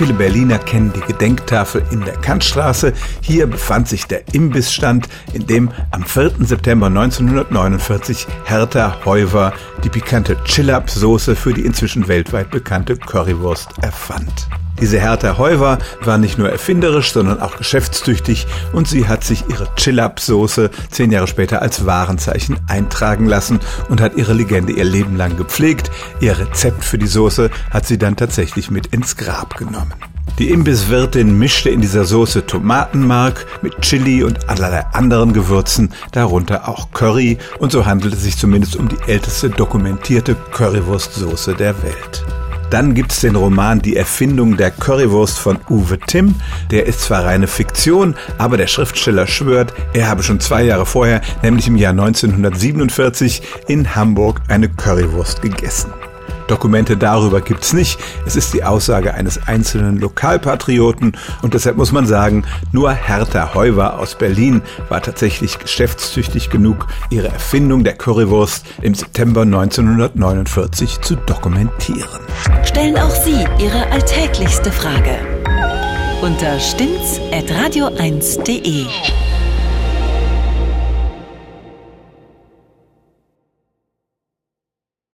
Viele Berliner kennen die Gedenktafel in der Kantstraße. Hier befand sich der Imbissstand, in dem am 4. September 1949 Hertha Heuwer die pikante Chillab-Soße für die inzwischen weltweit bekannte Currywurst erfand. Diese Hertha Heuwer war nicht nur erfinderisch, sondern auch geschäftstüchtig und sie hat sich ihre Chill-Up-Soße zehn Jahre später als Warenzeichen eintragen lassen und hat ihre Legende ihr Leben lang gepflegt. Ihr Rezept für die Soße hat sie dann tatsächlich mit ins Grab genommen. Die Imbisswirtin mischte in dieser Soße Tomatenmark mit Chili und allerlei anderen Gewürzen, darunter auch Curry, und so handelt es sich zumindest um die älteste dokumentierte Currywurstsoße der Welt. Dann gibt's den Roman Die Erfindung der Currywurst von Uwe Timm. Der ist zwar reine Fiktion, aber der Schriftsteller schwört, er habe schon zwei Jahre vorher, nämlich im Jahr 1947, in Hamburg eine Currywurst gegessen. Dokumente darüber gibt's nicht. Es ist die Aussage eines einzelnen Lokalpatrioten und deshalb muss man sagen, nur Hertha Heuwer aus Berlin war tatsächlich geschäftstüchtig genug, ihre Erfindung der Currywurst im September 1949 zu dokumentieren. Stellen auch Sie Ihre alltäglichste Frage unter stimmtz.radio1.de.